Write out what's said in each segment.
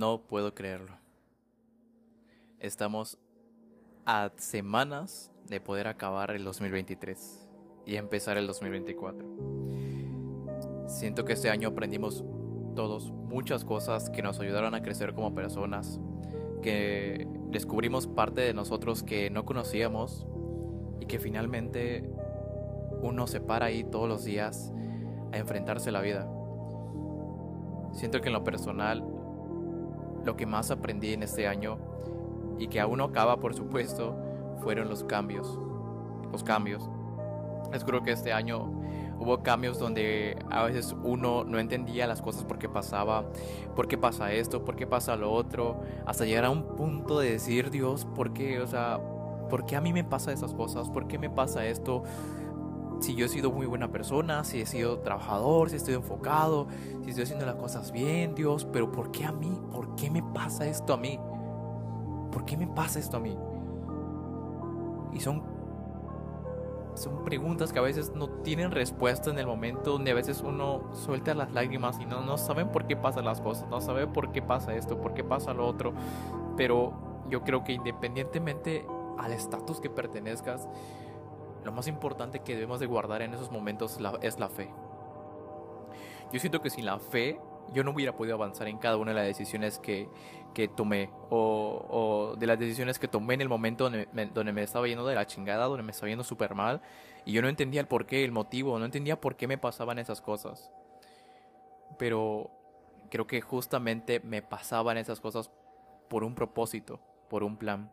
No puedo creerlo. Estamos a semanas de poder acabar el 2023 y empezar el 2024. Siento que este año aprendimos todos muchas cosas que nos ayudaron a crecer como personas, que descubrimos parte de nosotros que no conocíamos y que finalmente uno se para ahí todos los días a enfrentarse a la vida. Siento que en lo personal, lo que más aprendí en este año y que aún no acaba, por supuesto, fueron los cambios. Los cambios. Es creo que este año hubo cambios donde a veces uno no entendía las cosas por qué pasaba, por qué pasa esto, por qué pasa lo otro, hasta llegar a un punto de decir, Dios, ¿por qué? O sea, ¿por qué a mí me pasa esas cosas? ¿Por qué me pasa esto? Si yo he sido muy buena persona, si he sido trabajador, si estoy enfocado, si estoy haciendo las cosas bien, Dios, pero ¿por qué a mí? ¿Por qué me pasa esto a mí? ¿Por qué me pasa esto a mí? Y son son preguntas que a veces no tienen respuesta en el momento donde a veces uno suelta las lágrimas y no, no saben por qué pasan las cosas, no saben por qué pasa esto, por qué pasa lo otro. Pero yo creo que independientemente al estatus que pertenezcas, lo más importante que debemos de guardar en esos momentos es la fe. Yo siento que sin la fe yo no hubiera podido avanzar en cada una de las decisiones que, que tomé o, de las decisiones que tomé en el momento donde me, donde me estaba yendo de la chingada, donde me estaba yendo súper mal y yo no entendía el porqué, el motivo, no entendía por qué me pasaban esas cosas. Pero creo que justamente me pasaban esas cosas por un propósito, por un plan.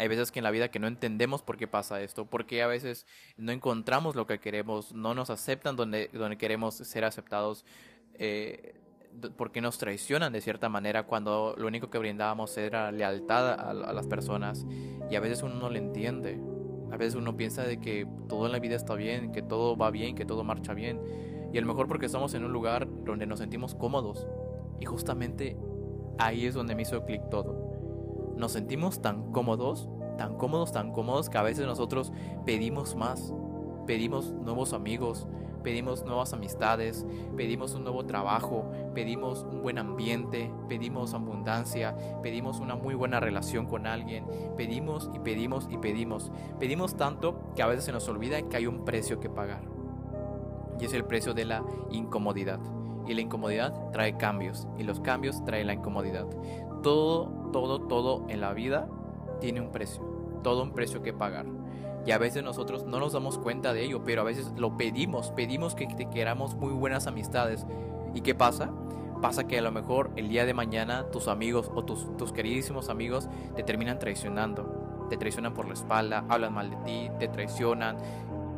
Hay veces que en la vida que no entendemos por qué pasa esto, porque a veces no encontramos lo que queremos, no nos aceptan donde, donde queremos ser aceptados, eh, porque nos traicionan de cierta manera cuando lo único que brindábamos era lealtad a, a, las personas y a veces uno no le entiende. A veces uno piensa de que todo en la vida está bien, que todo va bien, que todo marcha bien. Y a lo mejor porque estamos en un lugar donde nos sentimos cómodos. Y justamente ahí es donde me hizo clic todo nos sentimos tan cómodos, tan cómodos, tan cómodos que a veces nosotros pedimos más, pedimos nuevos amigos, pedimos nuevas amistades, pedimos un nuevo trabajo, pedimos un buen ambiente, pedimos abundancia, pedimos una muy buena relación con alguien, pedimos y pedimos y pedimos. Pedimos tanto que a veces se nos olvida que hay un precio que pagar. Y es el precio de la incomodidad. Y la incomodidad trae cambios. Y los cambios traen la incomodidad. Todo todo, todo en la vida tiene un precio, todo un precio que pagar. Y a veces nosotros no nos damos cuenta de ello, pero a veces lo pedimos, pedimos que te queramos muy buenas amistades. ¿Y qué pasa? Pasa que a lo mejor el día de mañana tus amigos o tus, tus queridísimos amigos te terminan traicionando. Te traicionan por la espalda, hablan mal de ti, te traicionan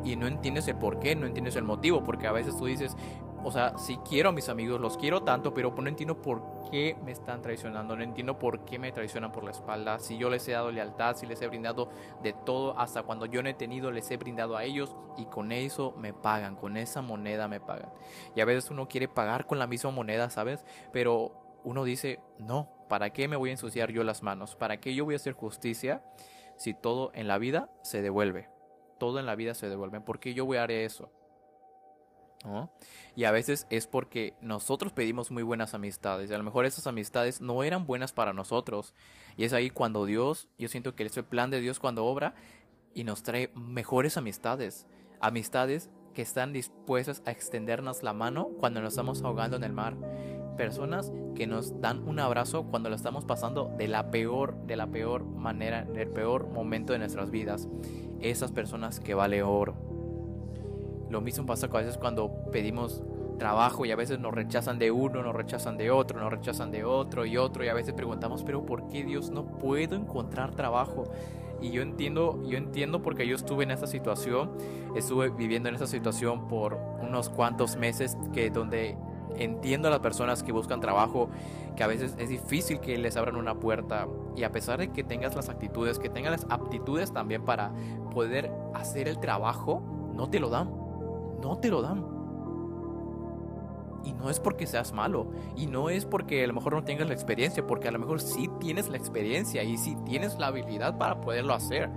y no entiendes el por qué, no entiendes el motivo, porque a veces tú dices, o sea, sí quiero a mis amigos, los quiero tanto, pero no entiendo por qué me están traicionando, no entiendo por qué me traicionan por la espalda, si yo les he dado lealtad, si les he brindado de todo, hasta cuando yo no he tenido, les he brindado a ellos y con eso me pagan, con esa moneda me pagan. Y a veces uno quiere pagar con la misma moneda, ¿sabes? Pero uno dice, no, ¿para qué me voy a ensuciar yo las manos? ¿Para qué yo voy a hacer justicia si todo en la vida se devuelve? Todo en la vida se devuelve. ¿Por qué yo voy a hacer eso? Y a veces es porque nosotros pedimos muy buenas amistades y a lo mejor esas amistades no eran buenas para nosotros. Y es ahí cuando Dios, yo siento que es el plan de Dios cuando obra y nos trae mejores amistades. Amistades que están dispuestas a extendernos la mano cuando nos estamos ahogando en el mar. Personas que nos dan un abrazo cuando lo estamos pasando de la peor, de la peor manera, del peor momento de nuestras vidas. Esas personas que vale oro lo mismo pasa a veces cuando pedimos trabajo y a veces nos rechazan de uno, nos rechazan de otro, nos rechazan de otro y otro y a veces preguntamos, pero ¿por qué Dios no puedo encontrar trabajo? Y yo entiendo, yo entiendo porque yo estuve en esa situación, estuve viviendo en esa situación por unos cuantos meses que donde entiendo a las personas que buscan trabajo, que a veces es difícil que les abran una puerta y a pesar de que tengas las actitudes, que tengas las aptitudes también para poder hacer el trabajo, no te lo dan no te lo dan. Y no es porque seas malo. Y no es porque a lo mejor no tengas la experiencia. Porque a lo mejor sí tienes la experiencia y sí tienes la habilidad para poderlo hacer.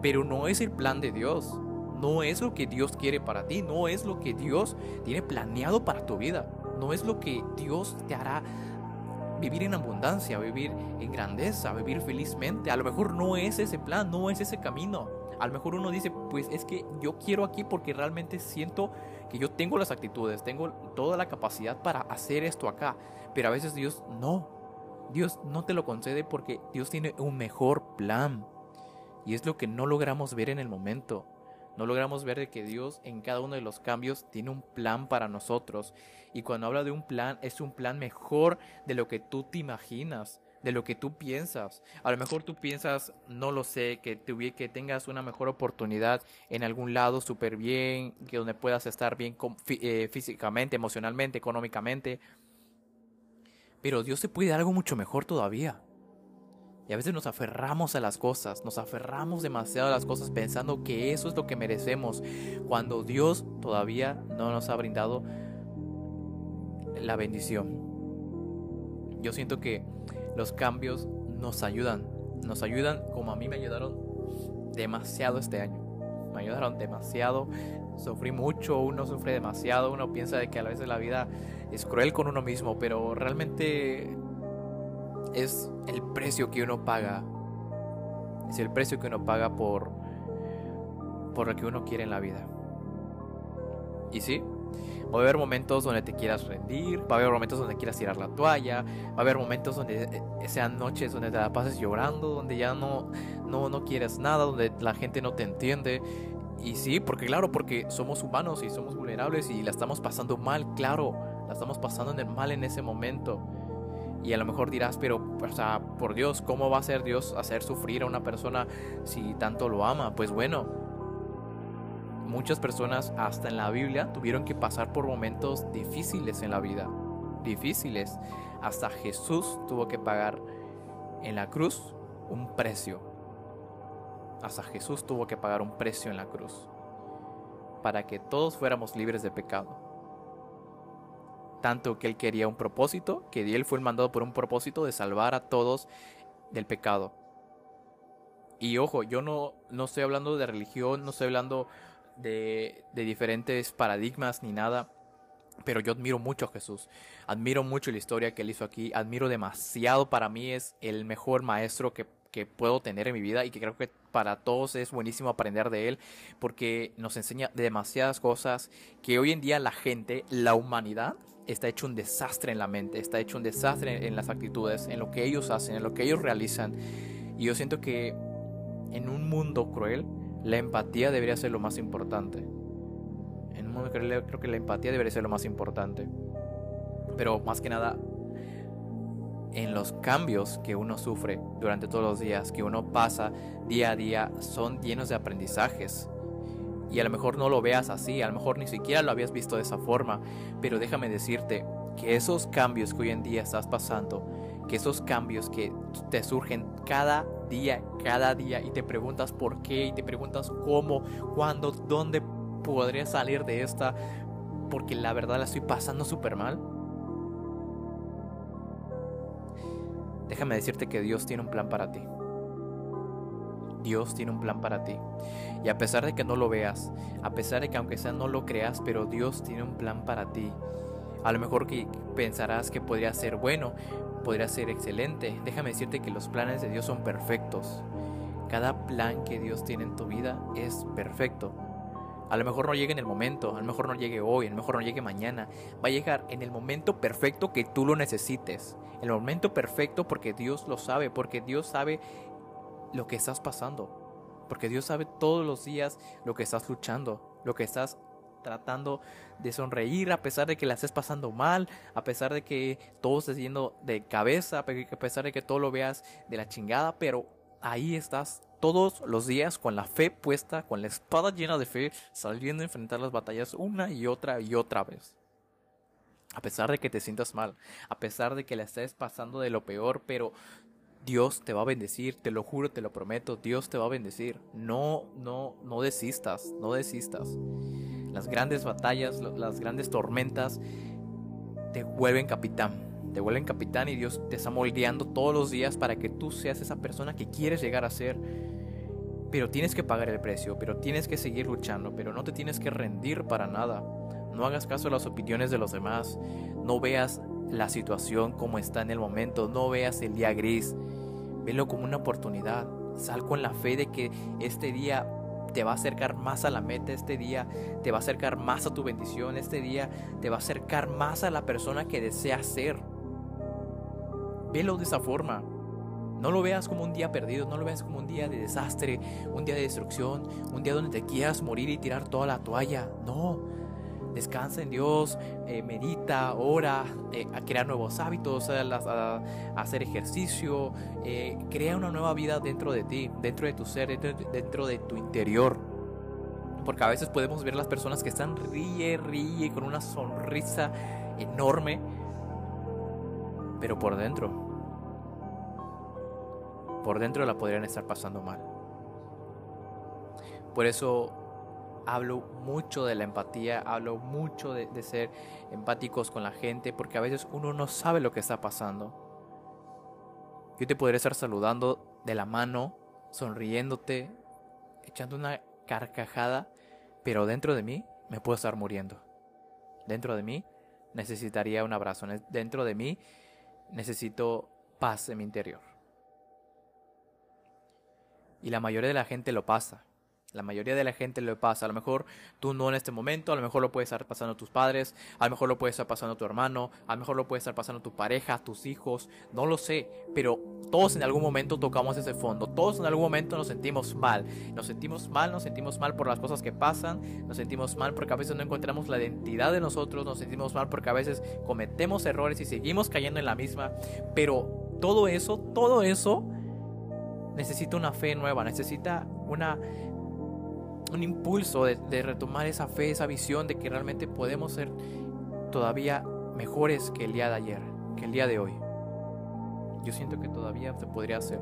Pero no es el plan de Dios. No es lo que Dios quiere para ti. No es lo que Dios tiene planeado para tu vida. No es lo que Dios te hará vivir en abundancia, vivir en grandeza, vivir felizmente. A lo mejor no es ese plan, no es ese camino. A lo mejor uno dice, pues es que yo quiero aquí porque realmente siento que yo tengo las actitudes, tengo toda la capacidad para hacer esto acá. Pero a veces Dios no. Dios no te lo concede porque Dios tiene un mejor plan. Y es lo que no logramos ver en el momento. No logramos ver de que Dios en cada uno de los cambios tiene un plan para nosotros. Y cuando habla de un plan, es un plan mejor de lo que tú te imaginas, de lo que tú piensas. A lo mejor tú piensas, no lo sé, que, que tengas una mejor oportunidad en algún lado súper bien, que donde puedas estar bien eh, físicamente, emocionalmente, económicamente. Pero Dios te puede dar algo mucho mejor todavía. Y a veces nos aferramos a las cosas, nos aferramos demasiado a las cosas pensando que eso es lo que merecemos, cuando Dios todavía no nos ha brindado la bendición. Yo siento que los cambios nos ayudan, nos ayudan como a mí me ayudaron demasiado este año. Me ayudaron demasiado, sufrí mucho, uno sufre demasiado, uno piensa de que a veces la vida es cruel con uno mismo, pero realmente es el precio que uno paga. Es el precio que uno paga por, por lo que uno quiere en la vida. Y sí, va a haber momentos donde te quieras rendir, va a haber momentos donde quieras tirar la toalla, va a haber momentos donde eh, sean noches donde te la pases llorando, donde ya no, no, no quieres nada, donde la gente no te entiende. Y sí, porque claro, porque somos humanos y somos vulnerables y la estamos pasando mal, claro, la estamos pasando en el mal en ese momento. Y a lo mejor dirás, pero, o sea, por Dios, ¿cómo va a ser Dios hacer sufrir a una persona si tanto lo ama? Pues bueno, muchas personas, hasta en la Biblia, tuvieron que pasar por momentos difíciles en la vida. Difíciles. Hasta Jesús tuvo que pagar en la cruz un precio. Hasta Jesús tuvo que pagar un precio en la cruz. Para que todos fuéramos libres de pecado tanto que él quería un propósito, que él fue el mandado por un propósito de salvar a todos del pecado. Y ojo, yo no, no estoy hablando de religión, no estoy hablando de, diferentes paradigmas ni nada, pero yo admiro mucho a Jesús, admiro mucho la historia que él hizo aquí, admiro demasiado, para mí es el mejor maestro que, que puedo tener en mi vida y que creo que para todos es buenísimo aprender de él porque nos enseña demasiadas cosas que hoy en día la gente, la humanidad, está hecho un desastre en la mente, está hecho un desastre en las actitudes, en lo que ellos hacen, en lo que ellos realizan. Y yo siento que en un mundo cruel, la empatía debería ser lo más importante. En un mundo cruel creo que la empatía debería ser lo más importante. Pero más que nada, en los cambios que uno sufre durante todos los días, que uno pasa día a día, son llenos de aprendizajes y a lo mejor no lo veas así, a lo mejor ni siquiera lo habías visto de esa forma, pero déjame decirte que esos cambios que hoy en día estás pasando, que esos cambios que te surgen cada día, cada día y te preguntas por qué y te preguntas cómo, cuándo, dónde podría salir de esta, porque la verdad la estoy pasando súper mal. Déjame decirte que Dios tiene un plan para ti. Dios tiene un plan para ti. Y a pesar de que no lo veas, a pesar de que aunque sea no lo creas, pero Dios tiene un plan para ti. A lo mejor que pensarás que podría ser bueno, podría ser excelente. Déjame decirte que los planes de Dios son perfectos. Cada plan que Dios tiene en tu vida es perfecto. A lo mejor no llegue en el momento, a lo mejor no llegue hoy, a lo mejor no llegue mañana. Va a llegar en el momento perfecto que tú lo necesites. El momento perfecto porque Dios lo sabe, porque Dios sabe lo que estás pasando. Porque Dios sabe todos los días lo que estás luchando, lo que estás tratando de sonreír a pesar de que la estés pasando mal, a pesar de que todo esté yendo de cabeza, a pesar de que todo lo veas de la chingada, pero ahí estás todos los días con la fe puesta, con la espada llena de fe, saliendo a enfrentar las batallas una y otra y otra vez. A pesar de que te sientas mal, a pesar de que la estés pasando de lo peor, pero Dios te va a bendecir, te lo juro, te lo prometo, Dios te va a bendecir. No, no, no desistas, no desistas. Las grandes batallas, las grandes tormentas te vuelven capitán, te vuelven capitán y Dios te está moldeando todos los días para que tú seas esa persona que quieres llegar a ser. Pero tienes que pagar el precio, pero tienes que seguir luchando, pero no te tienes que rendir para nada. No hagas caso a las opiniones de los demás, no veas la situación como está en el momento, no veas el día gris, velo como una oportunidad. Sal con la fe de que este día te va a acercar más a la meta, este día te va a acercar más a tu bendición, este día te va a acercar más a la persona que deseas ser. Velo de esa forma. No lo veas como un día perdido, no lo veas como un día de desastre, un día de destrucción, un día donde te quieras morir y tirar toda la toalla. No, descansa en Dios, eh, medita, ora, eh, a crear nuevos hábitos, a, hacer ejercicio, eh, crea una nueva vida dentro de ti, dentro de tu ser, dentro, de tu interior. Porque a veces podemos ver las personas que están ríe, ríe, con una sonrisa enorme, pero por dentro, por dentro la podrían estar pasando mal. Por eso hablo mucho de la empatía, hablo mucho de, ser empáticos con la gente, porque a veces uno no sabe lo que está pasando. Yo te podría estar saludando de la mano, sonriéndote, echando una carcajada, pero dentro de mí me puedo estar muriendo. Dentro de mí necesitaría un abrazo. Dentro de mí necesito paz en mi interior. Y la mayoría de la gente lo pasa. La mayoría de la gente lo pasa. A lo mejor tú no en este momento, a lo mejor lo puede estar pasando tus padres, a lo mejor lo puede estar pasando tu hermano, a lo mejor lo puede estar pasando tu pareja, tus hijos, no lo sé. Pero todos en algún momento tocamos ese fondo, todos en algún momento nos sentimos mal. Nos sentimos mal, nos sentimos mal por las cosas que pasan, nos sentimos mal porque a veces no encontramos la identidad de nosotros, nos sentimos mal porque a veces cometemos errores y seguimos cayendo en la misma. Pero todo eso, todo eso necesita una fe nueva, necesita una un impulso de, retomar esa fe, esa visión de que realmente podemos ser todavía mejores que el día de ayer, que el día de hoy. Yo siento que todavía se podría hacer.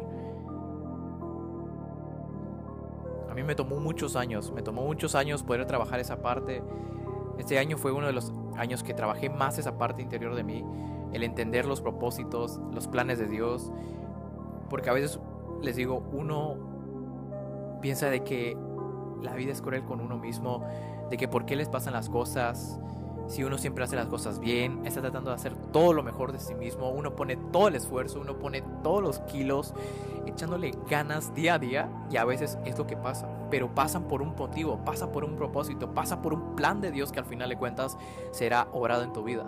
A mí me tomó muchos años, me tomó muchos años poder trabajar esa parte. Este año fue uno de los años que trabajé más esa parte interior de mí, el entender los propósitos, los planes de Dios, porque a veces les digo, uno piensa de que la vida es cruel con uno mismo, de que por qué les pasan las cosas, si uno siempre hace las cosas bien, está tratando de hacer todo lo mejor de sí mismo, uno pone todo el esfuerzo, uno pone todos los kilos, echándole ganas día a día y a veces es lo que pasa, pero pasan por un motivo, pasa por un propósito, pasa por un plan de Dios que al final de cuentas será obrado en tu vida.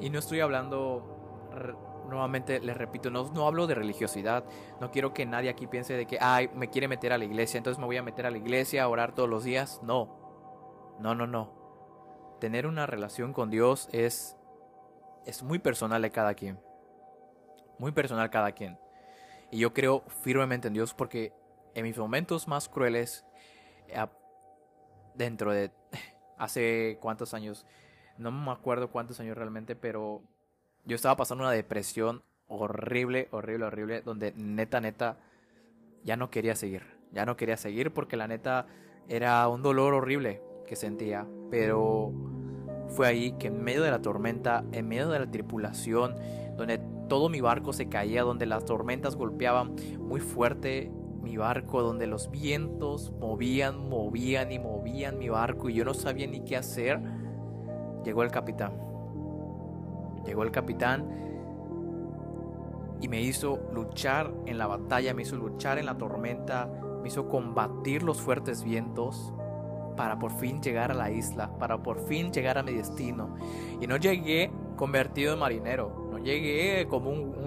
Y no estoy hablando nuevamente les repito, no, no hablo de religiosidad, no quiero que nadie aquí piense de que, ay, me quiere meter a la iglesia, entonces me voy a meter a la iglesia a orar todos los días. No, no, no, no. Tener una relación con Dios es, es muy personal de cada quien. Muy personal cada quien. Y yo creo firmemente en Dios porque en mis momentos más crueles, dentro de hace cuántos años, no me acuerdo cuántos años realmente, pero yo estaba pasando una depresión horrible, horrible, horrible, donde neta, neta, ya no quería seguir. Ya no quería seguir porque la neta era un dolor horrible que sentía. Pero fue ahí que en medio de la tormenta, en medio de la tripulación, donde todo mi barco se caía, donde las tormentas golpeaban muy fuerte mi barco, donde los vientos movían, movían y movían mi barco y yo no sabía ni qué hacer, llegó el capitán Llegó el capitán y me hizo luchar en la batalla, me hizo luchar en la tormenta, me hizo combatir los fuertes vientos para por fin llegar a la isla, para por fin llegar a mi destino. Y no llegué convertido en marinero, no llegué como un,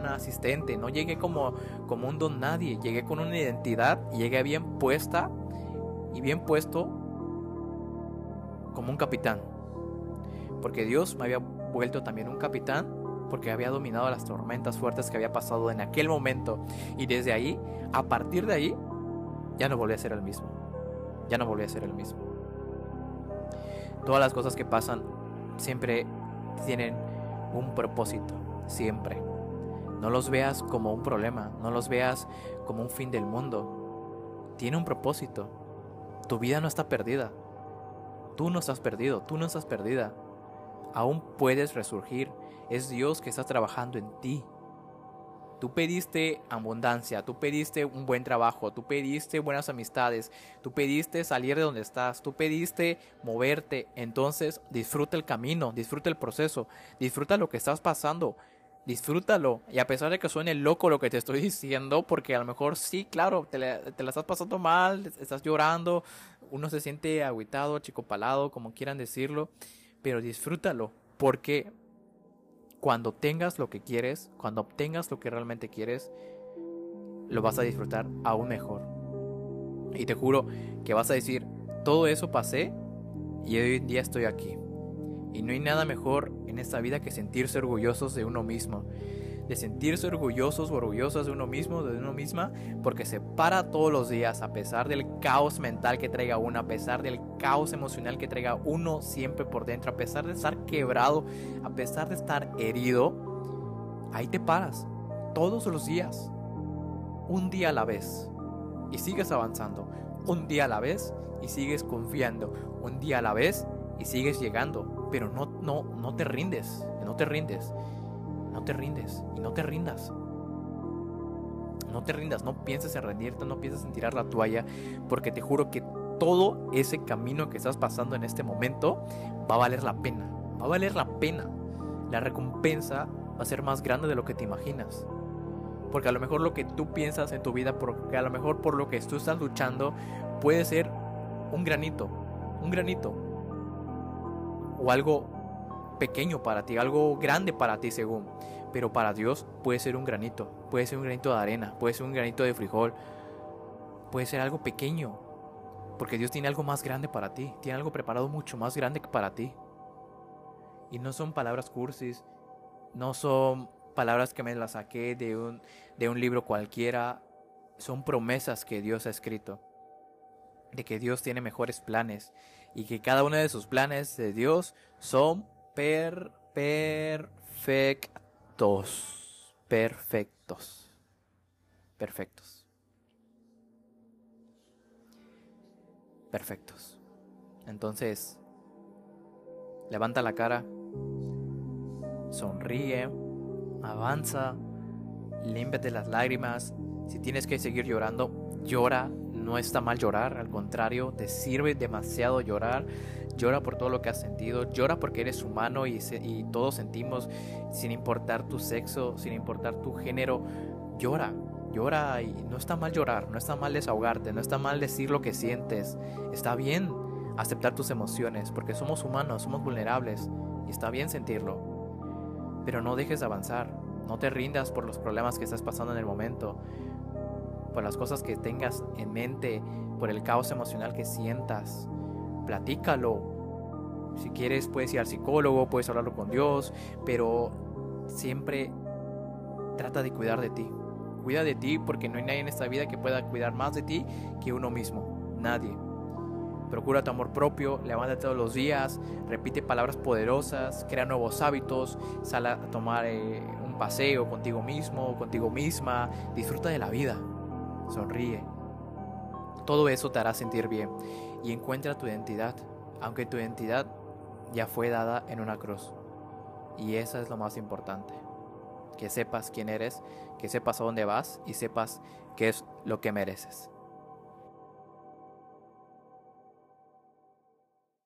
asistente, no llegué como, como un don nadie, llegué con una identidad y llegué bien puesta y bien puesto como un capitán. Porque Dios me había vuelto también un capitán porque había dominado las tormentas fuertes que había pasado en aquel momento. Y desde ahí, a partir de ahí, ya no volví a ser el mismo. Ya no volví a ser el mismo. Todas las cosas que pasan siempre tienen un propósito. Siempre. No los veas como un problema. No los veas como un fin del mundo. Tiene un propósito. Tu vida no está perdida. Tú no estás perdido. Tú no estás perdida aún puedes resurgir. Es Dios que está trabajando en ti. Tú pediste abundancia, tú pediste un buen trabajo, tú pediste buenas amistades, tú pediste salir de donde estás, tú pediste moverte. Entonces disfruta el camino, disfruta el proceso, disfruta lo que estás pasando, disfrútalo. Y a pesar de que suene loco lo que te estoy diciendo, porque a lo mejor sí, claro, te la, te la estás pasando mal, estás llorando, uno se siente agüitado, chico palado, como quieran decirlo, pero disfrútalo, porque cuando tengas lo que quieres, cuando obtengas lo que realmente quieres, lo vas a disfrutar aún mejor. Y te juro que vas a decir, todo eso pasé y hoy en día estoy aquí. Y no hay nada mejor en esta vida que sentirse orgullosos de uno mismo de sentirse orgullosos o orgullosas de uno mismo, de uno misma, porque se para todos los días a pesar del caos mental que traiga uno, a pesar del caos emocional que traiga uno siempre por dentro, a pesar de estar quebrado, a pesar de estar herido, ahí te paras todos los días, un día a la vez, y sigues avanzando, un día a la vez y sigues confiando, un día a la vez y sigues llegando, pero no, no, no te rindes, no te rindes. No te rindes y no te rindas. No te rindas, no pienses en rendirte, no pienses en tirar la toalla, porque te juro que todo ese camino que estás pasando en este momento va a valer la pena. Va a valer la pena. La recompensa va a ser más grande de lo que te imaginas. Porque a lo mejor lo que tú piensas en tu vida, porque a lo mejor por lo que tú estás luchando, puede ser un granito, un granito. O algo pequeño para ti, algo grande para ti según. Pero para Dios puede ser un granito, puede ser un granito de arena, puede ser un granito de frijol, puede ser algo pequeño. Porque Dios tiene algo más grande para ti, tiene algo preparado mucho más grande que para ti. Y no son palabras cursis, no son palabras que me las saqué de un, de un libro cualquiera, son promesas que Dios ha escrito. De que Dios tiene mejores planes y que cada uno de sus planes de Dios son per, perfectos. Perfectos. Perfectos. Perfectos. Entonces, levanta la cara, sonríe, avanza, límpiate las lágrimas. Si tienes que seguir llorando, llora. No está mal llorar, al contrario, te sirve demasiado llorar llora por todo lo que has sentido, llora porque eres humano y, y todos sentimos, sin importar tu sexo, sin importar tu género, llora, llora y no está mal llorar, no está mal desahogarte, no está mal decir lo que sientes, está bien aceptar tus emociones porque somos humanos, somos vulnerables y está bien sentirlo, pero no dejes de avanzar, no te rindas por los problemas que estás pasando en el momento, por las cosas que tengas en mente, por el caos emocional que sientas platícalo. Si quieres puedes ir al psicólogo, puedes hablarlo con Dios, pero siempre trata de cuidar de ti. Cuida de ti porque no hay nadie en esta vida que pueda cuidar más de ti que uno mismo. Nadie. Procura tu amor propio, levántate todos los días, repite palabras poderosas, crea nuevos hábitos, sal a tomar eh, un paseo contigo mismo, contigo misma, disfruta de la vida, sonríe. Todo eso te hará sentir bien y encuentra tu identidad, aunque tu identidad ya fue dada en una cruz. Y eso es lo más importante. Que sepas quién eres, que sepas a dónde vas y sepas qué es lo que mereces.